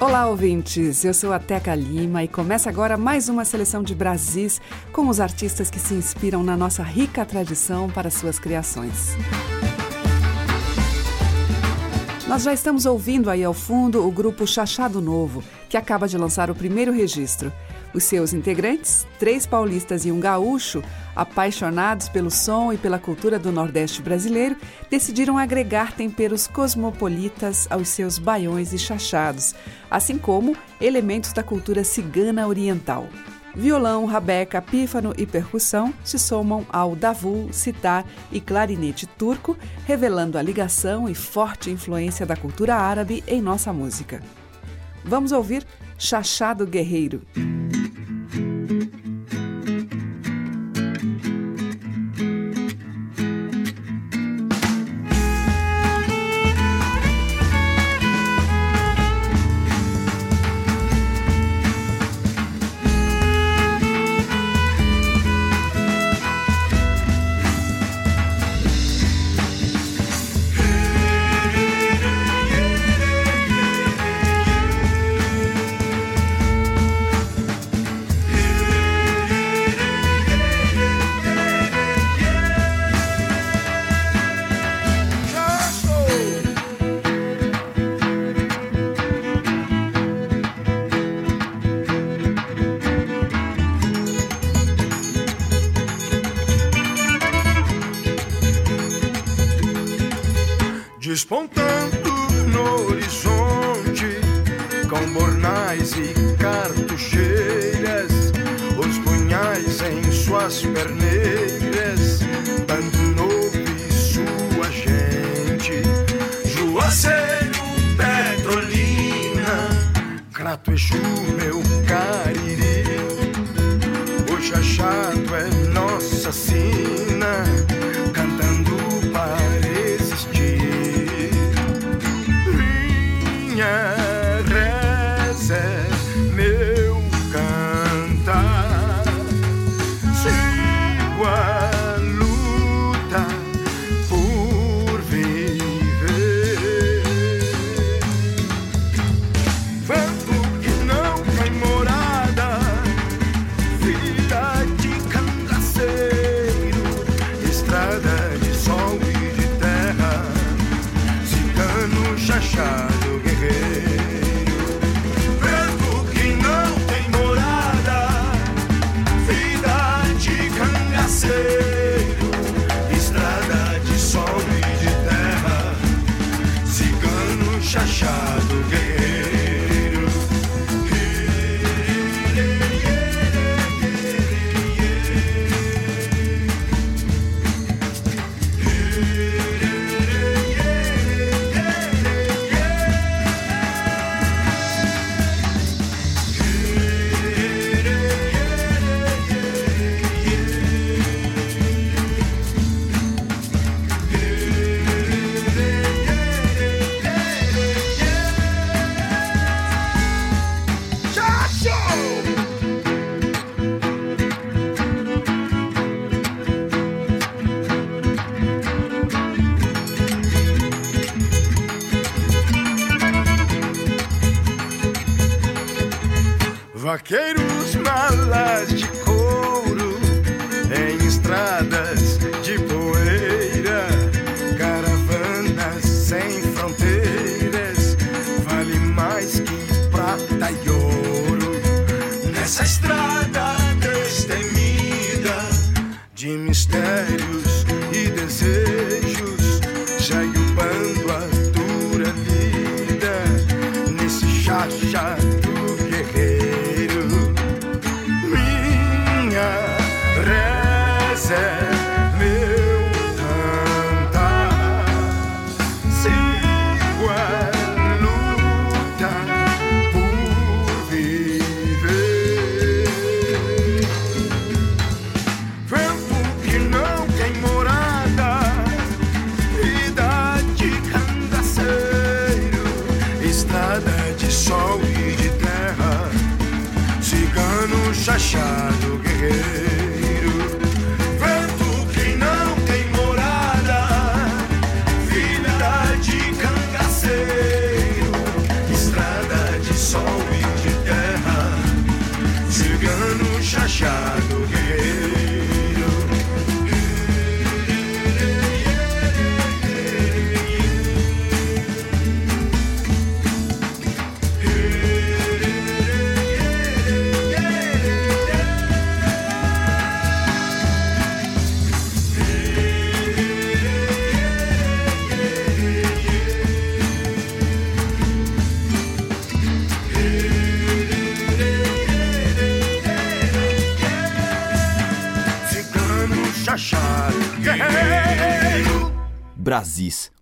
Olá, ouvintes! Eu sou a Teca Lima e começa agora mais uma seleção de Brasis com os artistas que se inspiram na nossa rica tradição para suas criações. Nós já estamos ouvindo aí ao fundo o grupo Chachado Novo, que acaba de lançar o primeiro registro. Os seus integrantes, três paulistas e um gaúcho, apaixonados pelo som e pela cultura do Nordeste brasileiro, decidiram agregar temperos cosmopolitas aos seus baiões e chachados, assim como elementos da cultura cigana oriental. Violão, rabeca, pífano e percussão se somam ao davul, sitar e clarinete turco, revelando a ligação e forte influência da cultura árabe em nossa música. Vamos ouvir Chachado Guerreiro. Despontando no horizonte, com bornais e cartucheiras, os punhais em suas perneiras,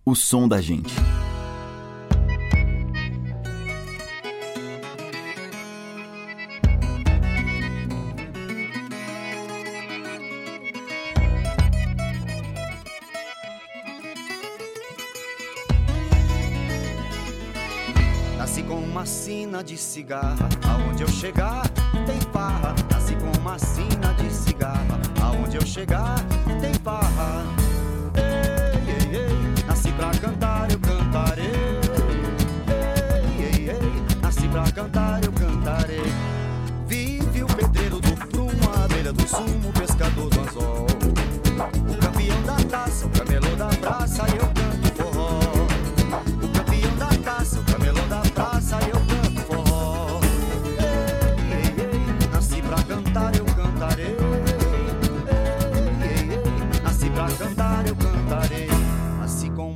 o som da gente. Nasci com uma sina de cigarra, aonde eu chegar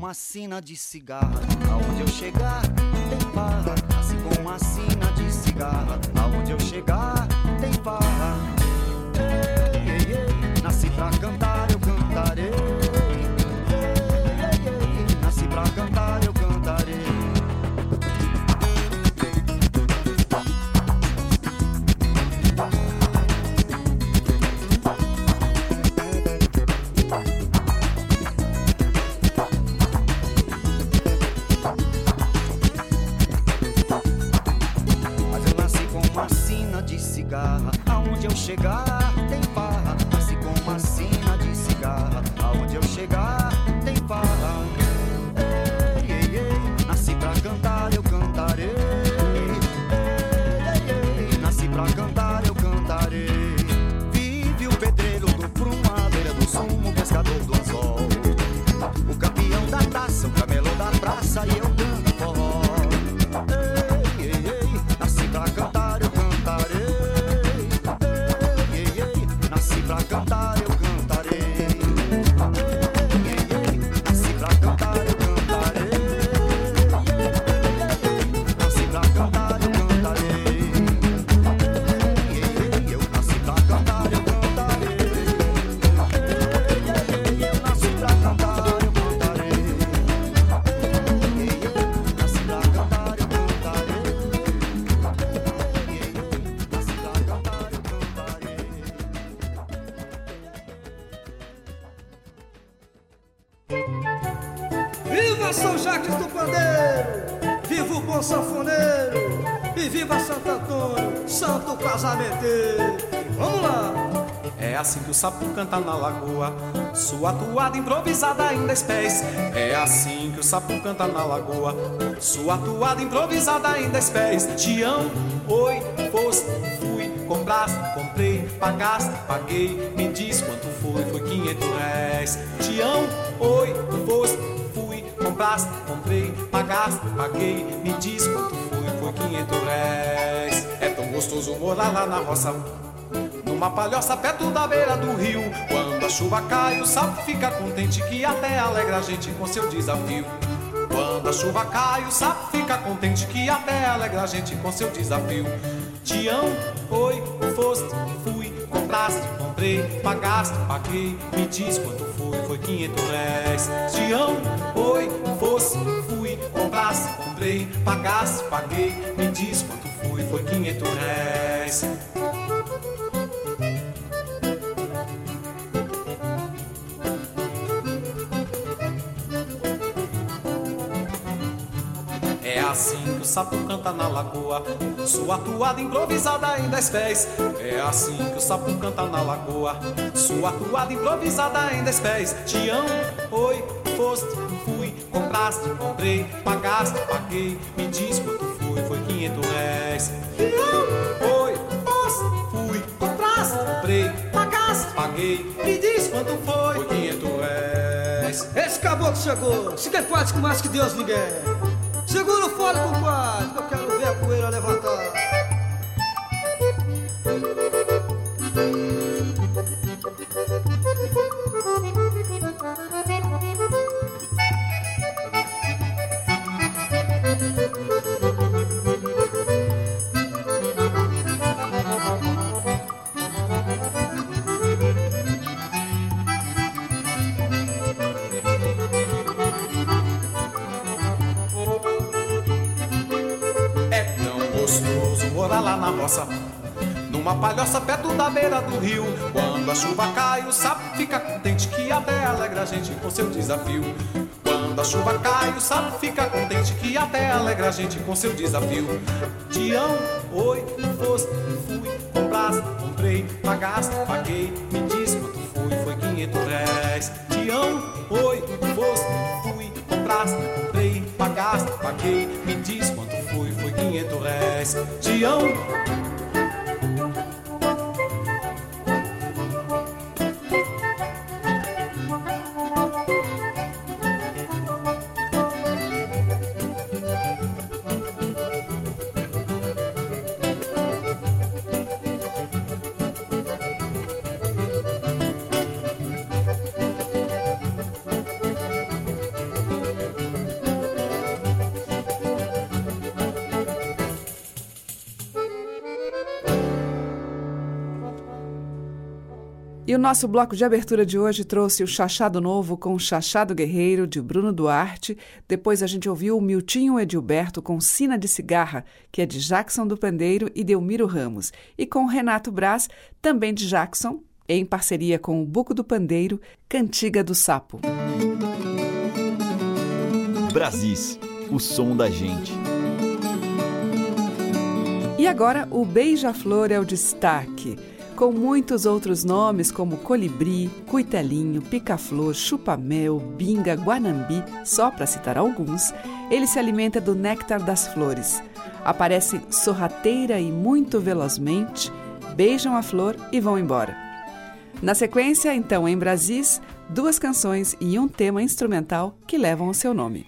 uma sina de cigarra, aonde eu chegar tem farra. Nasci com uma sina de cigarra, aonde eu chegar chegar Viva São Jacques do Pandeiro! Viva o bom sanfoneiro! E viva Santo Antônio, santo casamenteiro! Vamos lá! É assim que o sapo canta na lagoa, sua toada improvisada ainda espécie. É assim que o sapo canta na lagoa, sua toada improvisada ainda espécie. Tião, oi, foste, fui, compraste, comprei, pagaste, paguei, me diz quanto foi, foi 500 reais. Tião, oi, foste, compraste, comprei, pagaste, paguei, me diz quanto foi, foi 500 reais. É tão gostoso morar lá na roça. Numa palhoça perto da beira do rio Quando a chuva cai o sapo fica contente Que até alegra a gente com seu desafio Quando a chuva cai o sapo fica contente Que até alegra a gente com seu desafio Tião, oi, foste, fui Compraste, comprei, pagaste, paguei Me diz quanto foi, foi 500 reais Tião, oi, foste, fui Compraste, comprei, pagaste, paguei. Me diz quanto foi, foi 500 reais sapo canta na lagoa, sua toada improvisada ainda é pés. É assim que o sapo canta na lagoa, sua toada improvisada ainda é pés. Tião, oi, foste, fui, compraste, comprei, pagaste, paguei, me diz quanto foi, foi 500 reais. Tião, oi, foste, fui, compraste, comprei, pagaste, paguei, me diz quanto foi, foi 500 reais. Esse caboclo chegou, se quer quase que mais que Deus ninguém. Segura o fole, compadre, que eu quero ver a poeira levantar. Da beira do rio. Quando a chuva cai, o sapo fica contente que até alegra a gente com seu desafio. Quando a chuva cai, o sapo fica contente que até alegra a gente com seu desafio. Tião, oi, fosse, fui, compraste, comprei, pagaste, paguei, me diz quanto foi, foi 500 reais. Tião, oi, fosse, fui, compraste, comprei, pagaste, paguei, nosso bloco de abertura de hoje trouxe o Chachado Novo com o Chachado Guerreiro, de Bruno Duarte. Depois a gente ouviu o Miltinho Edilberto com Sina de Cigarra, que é de Jackson do Pandeiro e Delmiro Ramos. E com Renato Braz, também de Jackson, em parceria com o Buco do Pandeiro, Cantiga do Sapo. Brasis, o som da gente. E agora o Beija-Flor é o destaque com muitos outros nomes como colibri, cuitelinho, pica-flor, chupa-mel, binga, guanambi, só para citar alguns, ele se alimenta do néctar das flores. Aparecem sorrateira e muito velozmente, beijam a flor e vão embora. Na sequência, então, em Brasis, duas canções e um tema instrumental que levam o seu nome.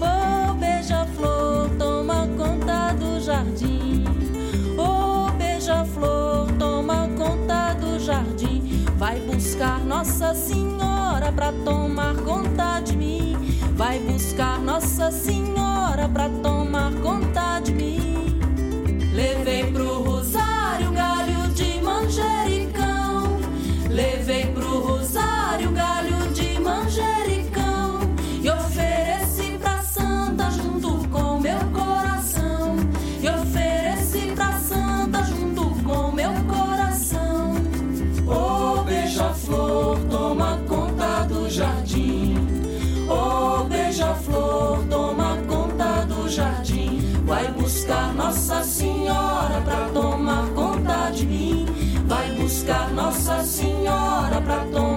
Oh, beija-flor, toma conta do jardim. Oh, beija-flor, toma conta do jardim. Vai buscar Nossa Senhora pra tomar conta de mim. Vai buscar Nossa Senhora pra tomar conta de mim. Levei pro rosário galho de manjericão. Levei pro rosário galho de manjericão e ofereci pra santa junto com meu coração. E ofereci pra santa junto com meu coração. Ô oh, beija-flor, toma conta do jardim. Ô oh, beija-flor, toma conta do jardim. Vai buscar Nossa Senhora pra tomar conta de mim. Vai buscar Nossa Senhora pra tomar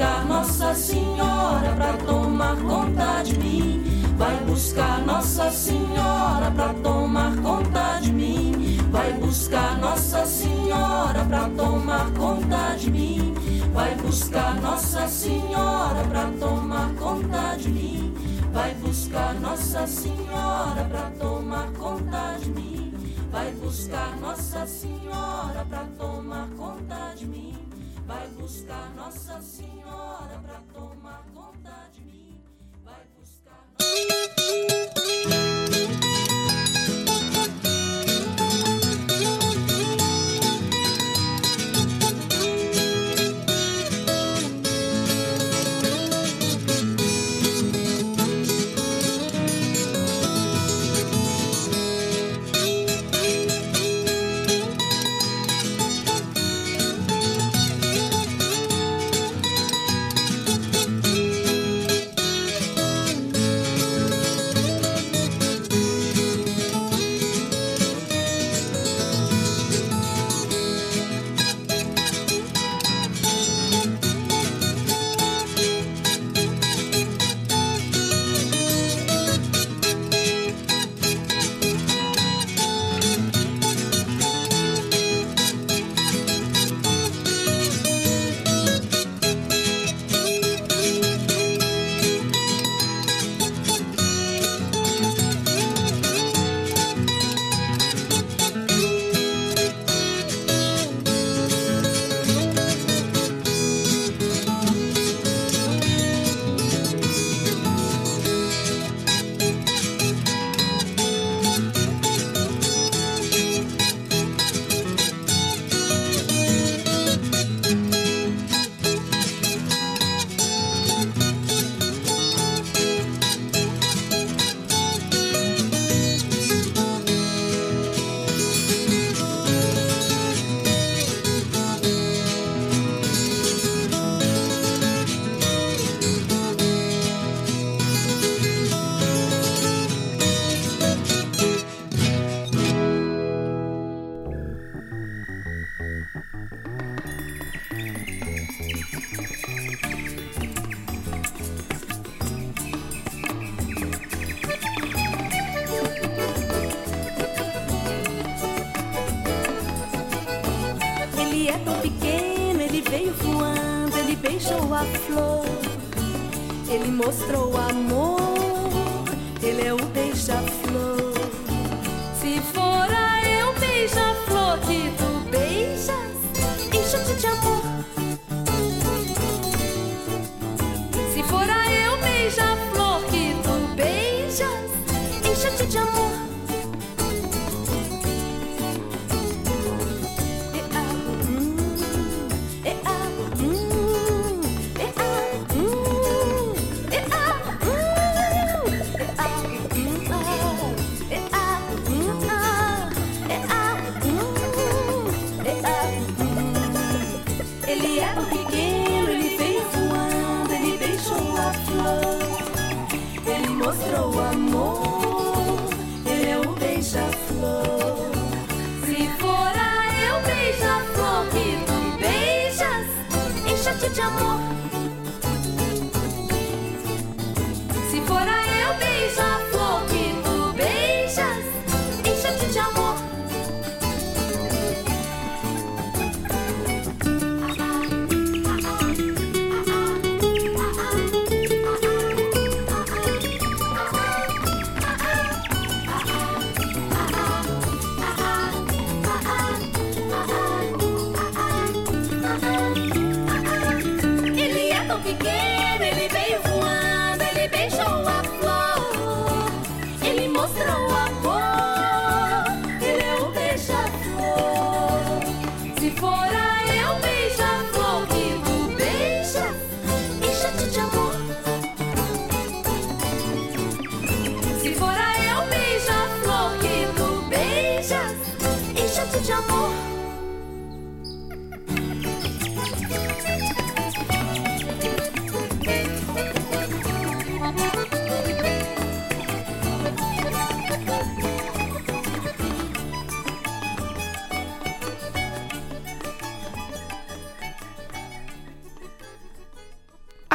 Ô oh, beija-flor, toma conta do jardim. Vai buscar tomar conta de mim. Vai buscar Nossa Senhora pra tomar conta de mim. Vai buscar Nossa Senhora pra tomar conta de mim. Vai buscar Nossa Senhora pra tomar conta de mim. Vai buscar Nossa Senhora pra tomar conta de mim. Vai buscar Nossa Senhora pra tomar conta de mim. Vai buscar Nossa Senhora pra tomar conta de mim. Vai buscar.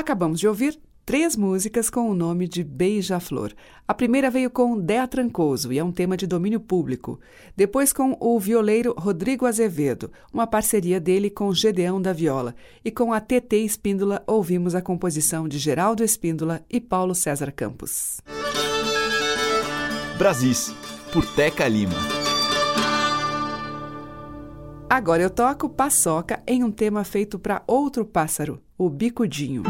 Acabamos de ouvir três músicas com o nome de Beija-Flor. A primeira veio com Dea Trancoso e é um tema de domínio público. Depois com o violeiro Rodrigo Azevedo, uma parceria dele com Gedeão da Viola. E com a TT Espíndola ouvimos a composição de Geraldo Espíndola e Paulo César Campos. Brasis, por Teca Lima. Agora eu toco paçoca em um tema feito para outro pássaro, o bicudinho.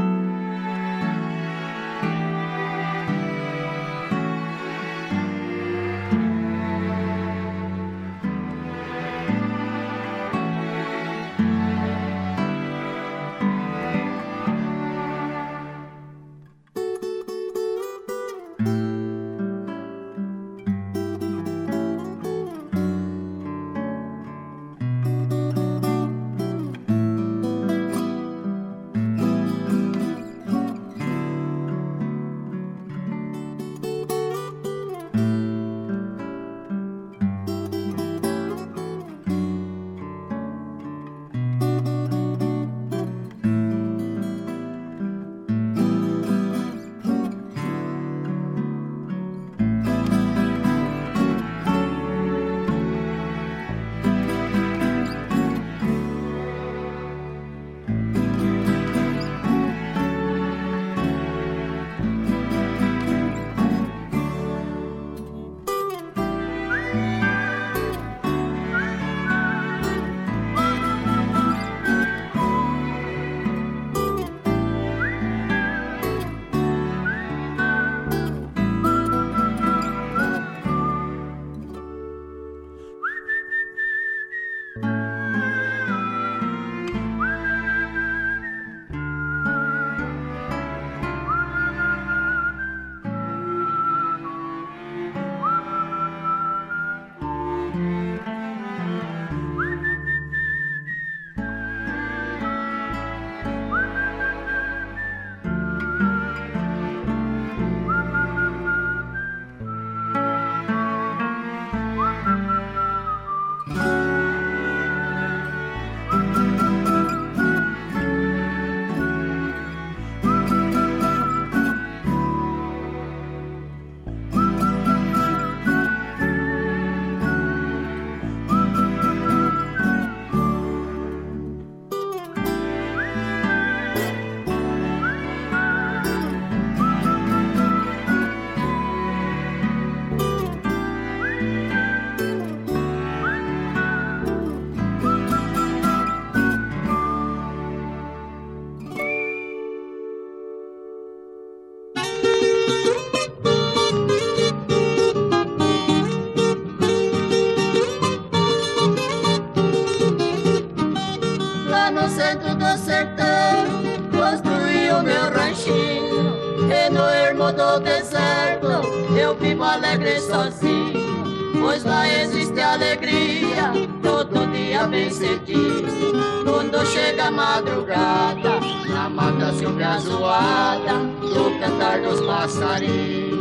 Alegre sozinho, pois lá existe alegria, todo dia bem cedinho. Quando chega a madrugada, na mata se ouve a zoada do cantar dos passarinhos.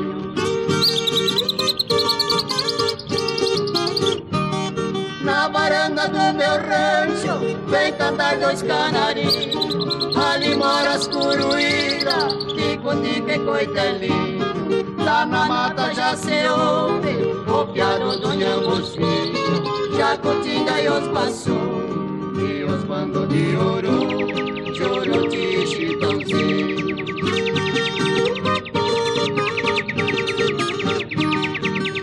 Na varanda do meu rancho, vem cantar dois canarinhos. Ali mora as curuíras, tico-tico e coitelinho. Lá na mata já se ouve o piado do Nhambuzinho Jacutinga e os Passu E os bandos de ouro Juruti e Chitãozinho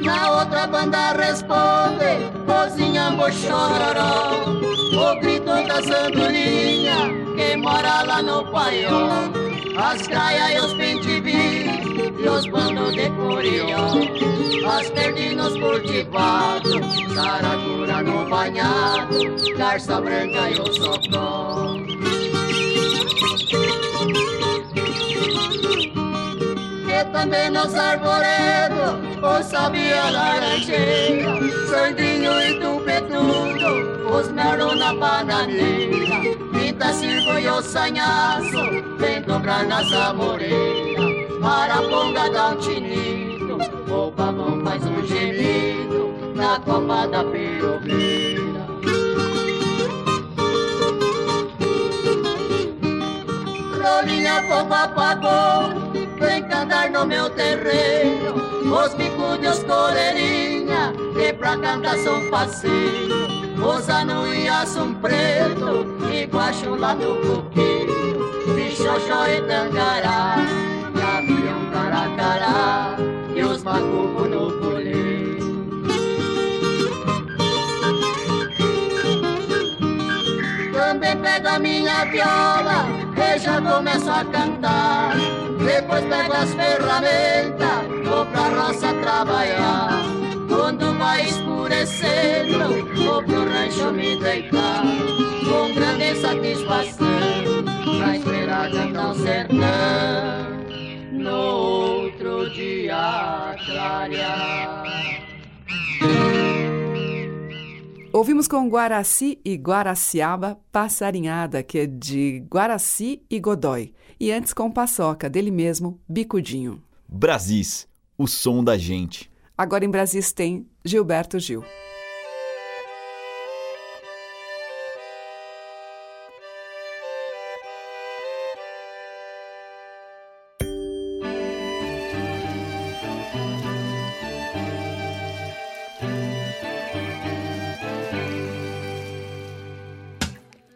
Na outra banda responde Cozinha Mochororó. O grito da sandurinha Que mora lá no paiol As graias e os pentivis e os bandos de corió, as perdinos cultivados, saracura no banhado, garça branca e o socó. E também nos arvoredos, o sabia laranjeira, sandinho e tupetudo, os mel na bananeira, circo e o sanhaço, vem dobrar nas amoreiras. Araponga dá um tinido, o pavão faz um gemido na copa da pirobeira. Rolinha fogo apagou no meu terreno Os bicudos coleirinha Que pra cantar são passeio Os anuias são preto E guacho lá do coqueiro. Bichoxó e tangará Gavião caracará E os macucos no colheiro Também pego a minha viola E já começo a cantar. Depois pego as ferramentas Vou pra roça trabalhar Quando vai escurecendo Vou pro rancho me deitar Com grande satisfação Pra esperar cantar o sertão No outro dia clarear Ouvimos com Guaraci e Guaraciaba Passarinhada, que é de Guaraci e Godói. E antes com Paçoca, dele mesmo, Bicudinho. Brasis, o som da gente. Agora em Brasis tem Gilberto Gil.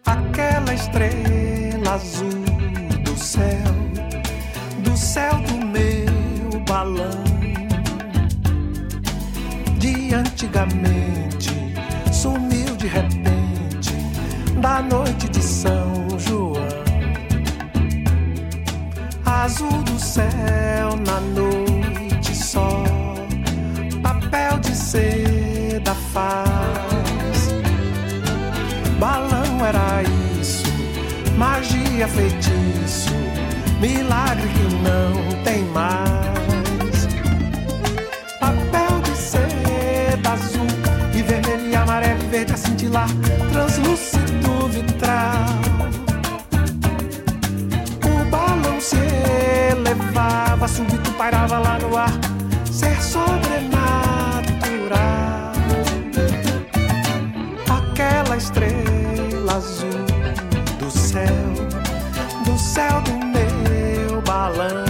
Aquela estrela azul antigamente sumiu de repente da noite de São João. Azul do céu na noite só, papel de seda faz. Balão era isso, magia, feitiço, milagre que não tem mais. A cintilar, translúcido vitral. O balão se elevava, súbito pairava lá no ar, ser sobrenatural. Aquela estrela azul do céu, do céu do meu balão.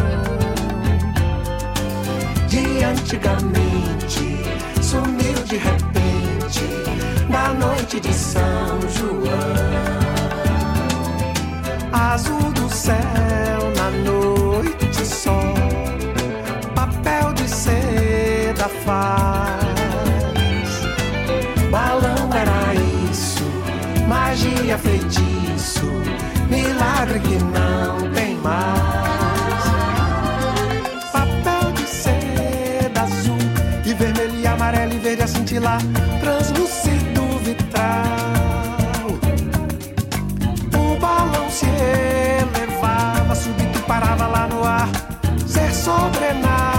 De antigamente sumiu de repente noite de São João. Azul do céu na noite sol, papel de seda faz. Balão era isso, magia, feitiço, milagre que não tem mais. Papel de seda azul e vermelho e amarelo e verde a cintilar, translúcido O balão se elevava, súbito parava lá no ar, ser sobrenatural.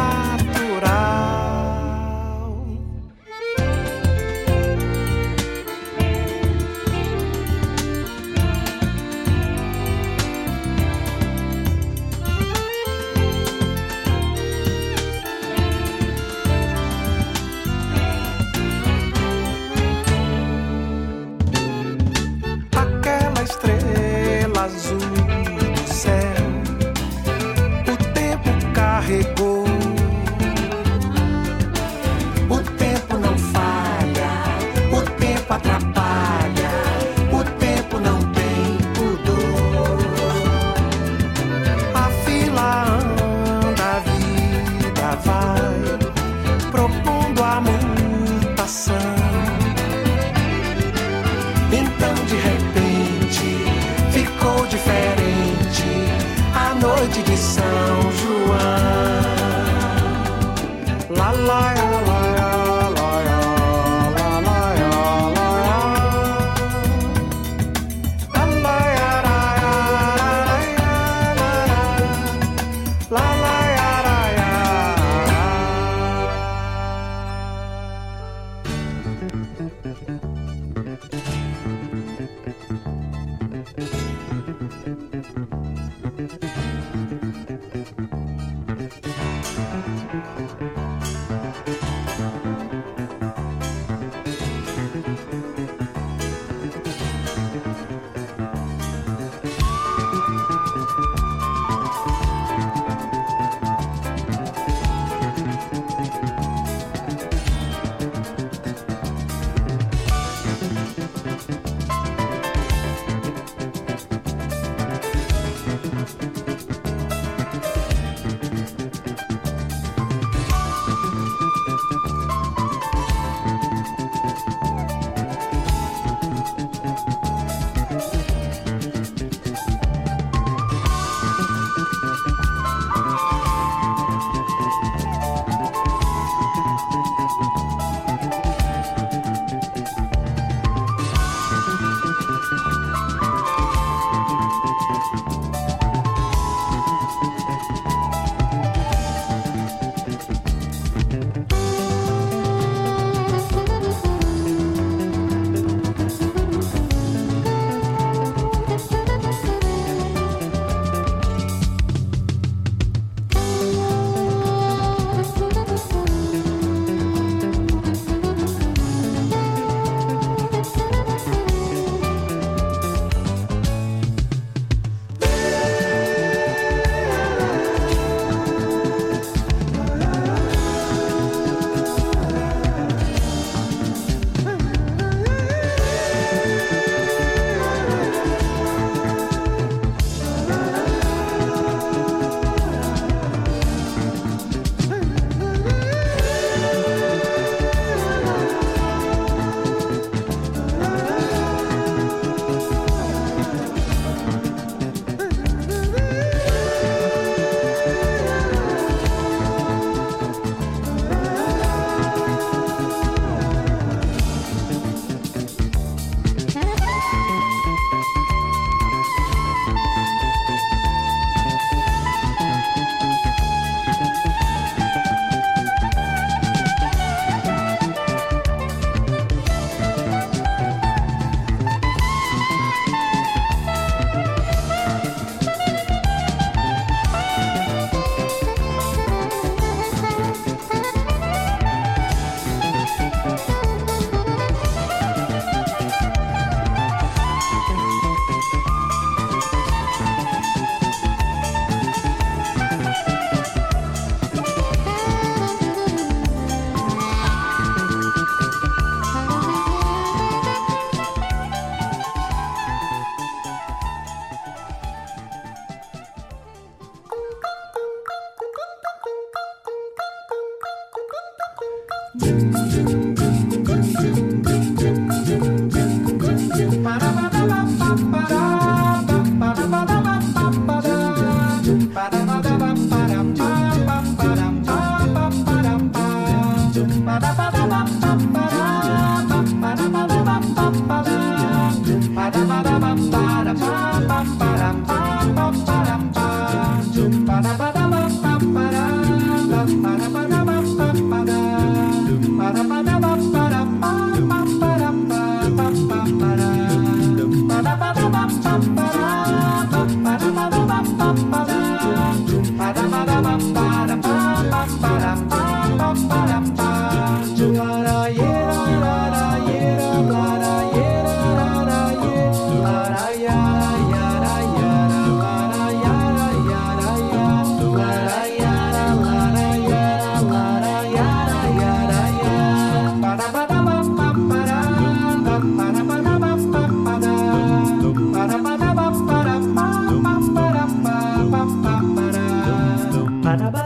Ba-da-ba.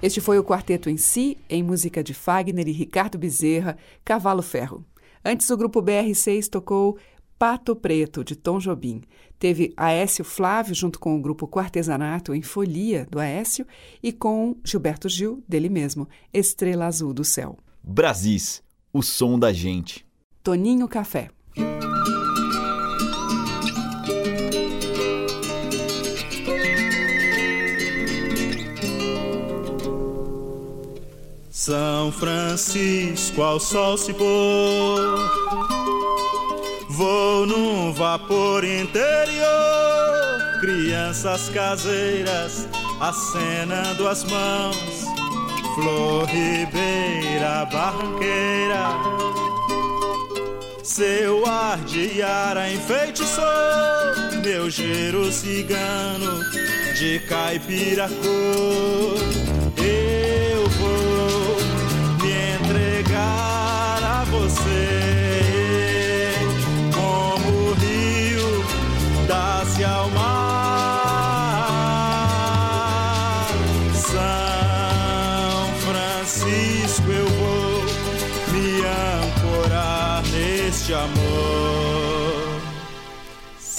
Este foi o quarteto em si, em música de Fagner e Ricardo Bezerra, Cavalo Ferro. Antes, o grupo BR6 tocou Pato Preto, de Tom Jobim. Teve Aécio Flávio, junto com o grupo Quartesanato, em Folia, do Aécio, e com Gilberto Gil, dele mesmo, Estrela Azul do Céu. Brasis, o som da gente. Toninho Café. São Francisco ao sol se pôr, vou num vapor interior, crianças caseiras acenando as mãos, flor ribeira barranqueira, seu ar de ara enfeitiçou. Meu giro cigano de caipira cor.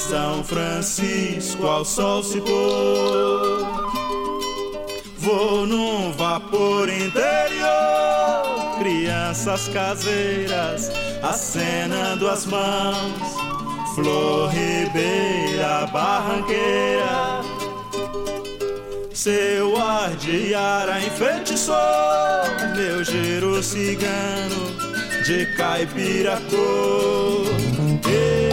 São Francisco ao sol se pôr. Vou num vapor interior, crianças caseiras acenando as mãos, flor ribeira barranqueira. Seu ar de ara enfeitiçou meu giro cigano de caipira cor.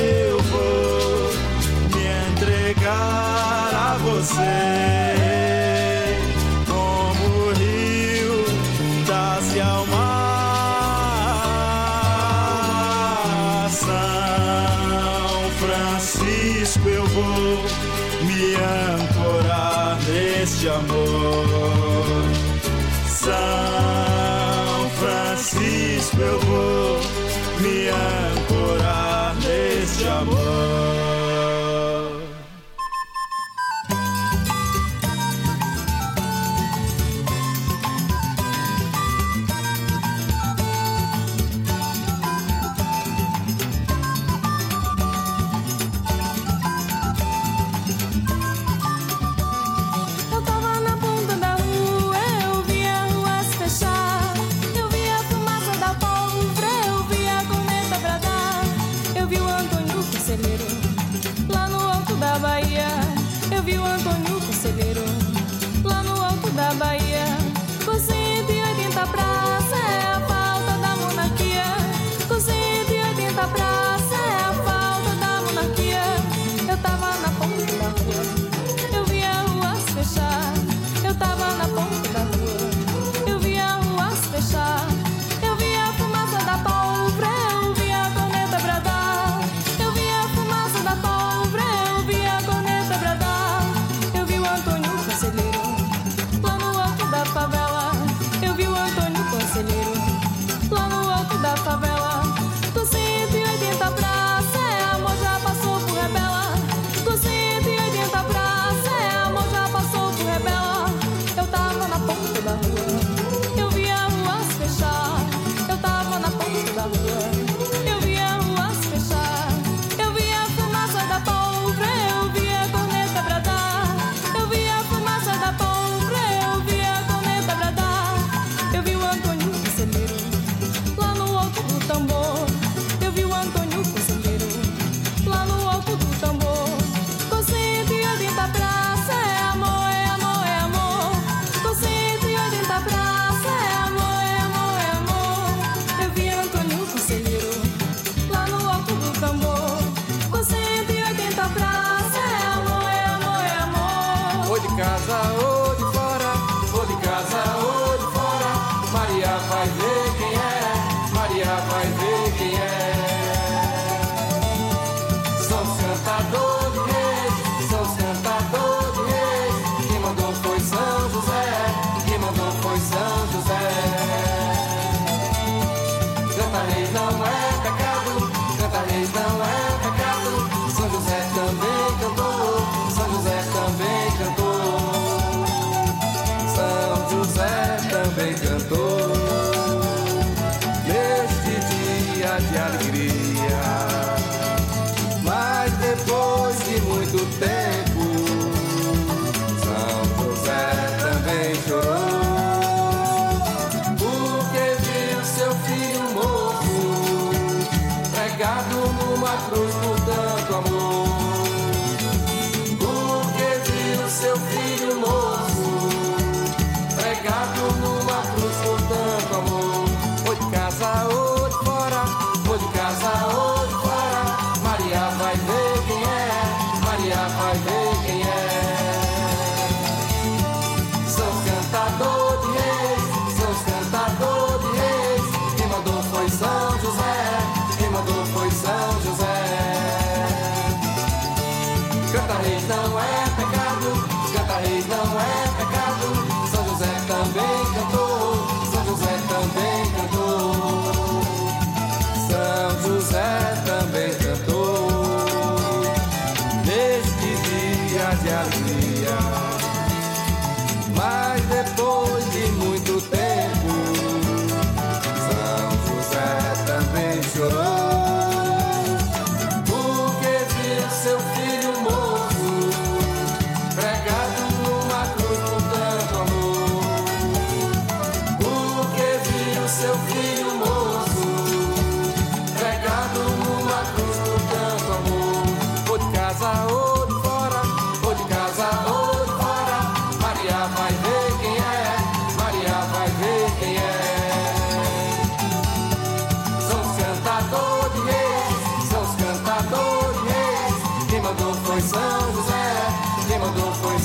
sei como o rio dá-se ao mar. São Francisco, eu vou me ancorar neste amor. quatro.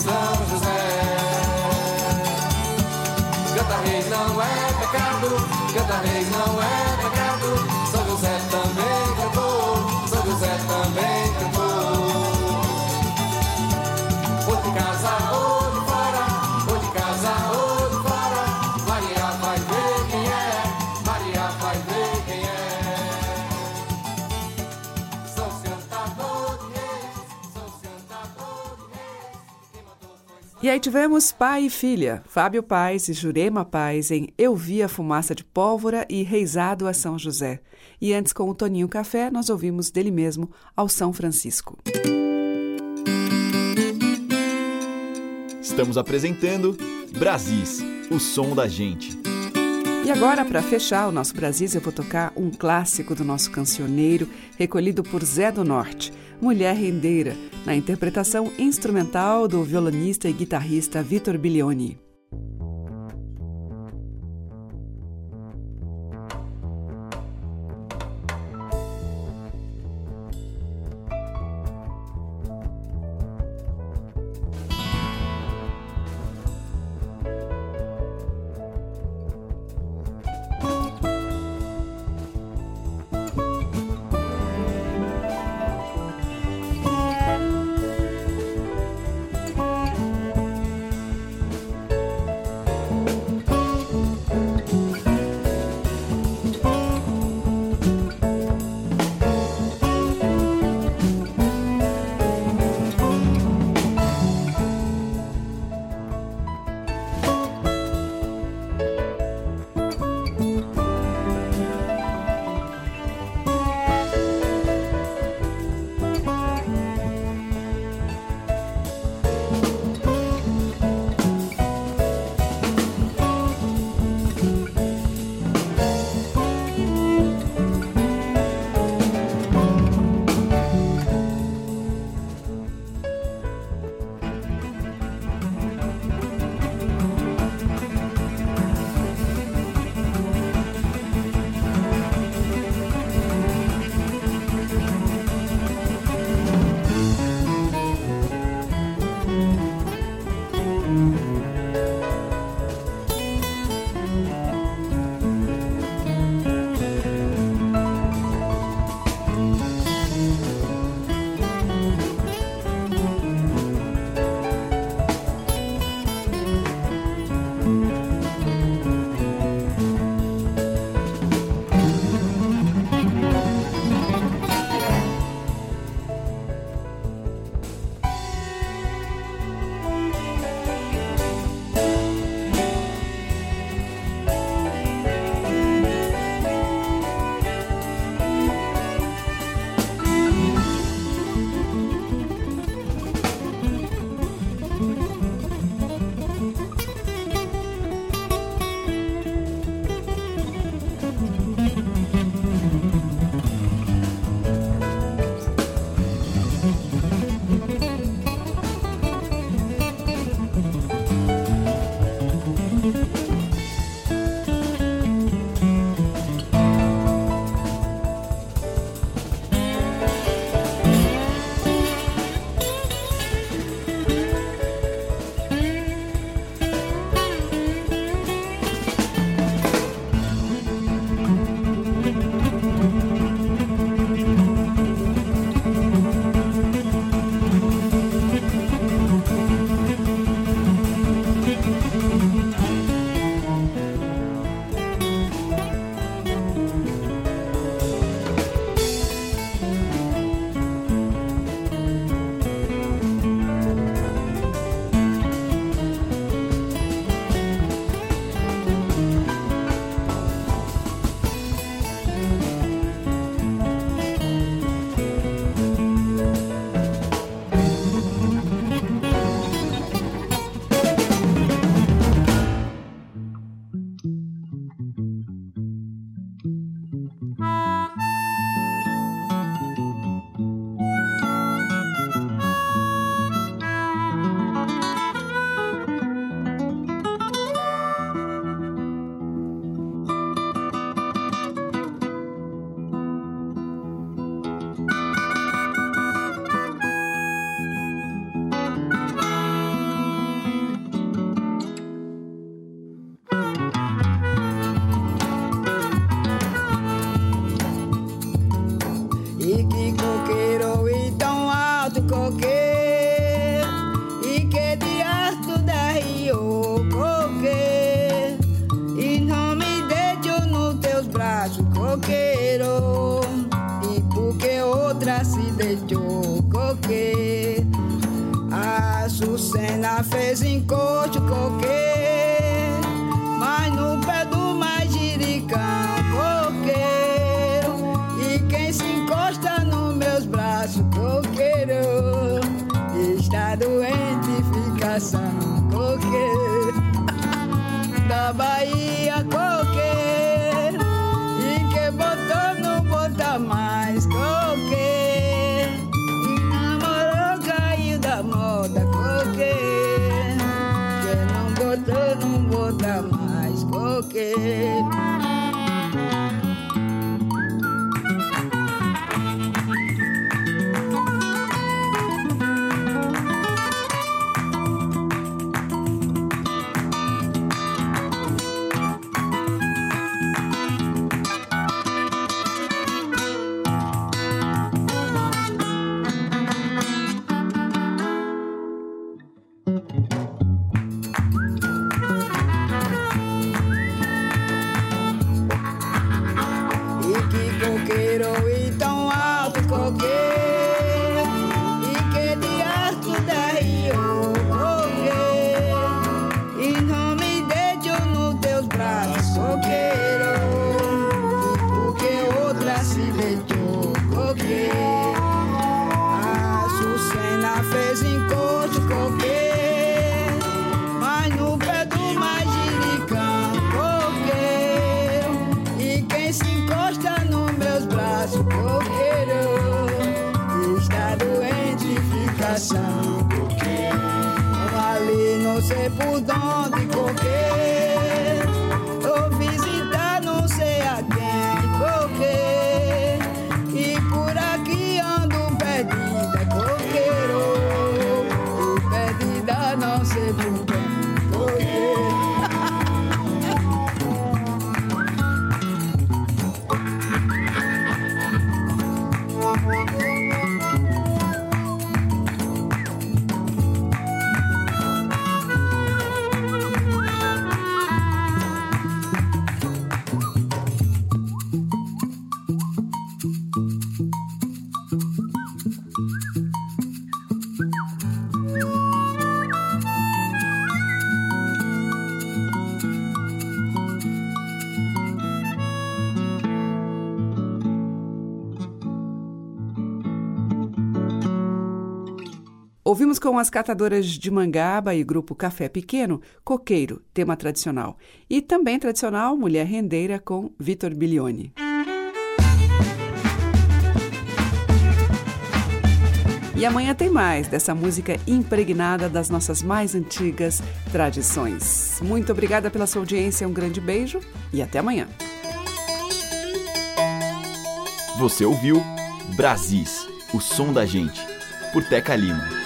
São José. Canta rei não é pecado, canta rei não é pecado. E aí tivemos pai e filha, Fábio Paz e Jurema Paz em Eu Vi a Fumaça de Pólvora e Reisado a São José. E antes com o Toninho Café, nós ouvimos dele mesmo ao São Francisco. Estamos apresentando Brasis, o som da gente. E agora, para fechar o nosso Brasis, eu vou tocar um clássico do nosso cancioneiro, recolhido por Zé do Norte. Mulher Rendeira, na interpretação instrumental do violonista e guitarrista Vitor Bilioni. खुदा Com as catadoras de mangaba e grupo Café Pequeno, Coqueiro, tema tradicional. E também tradicional, Mulher Rendeira com Vitor Bilione. E amanhã tem mais dessa música impregnada das nossas mais antigas tradições. Muito obrigada pela sua audiência, um grande beijo e até amanhã. Você ouviu Brasis, o som da gente, por Teca Lima.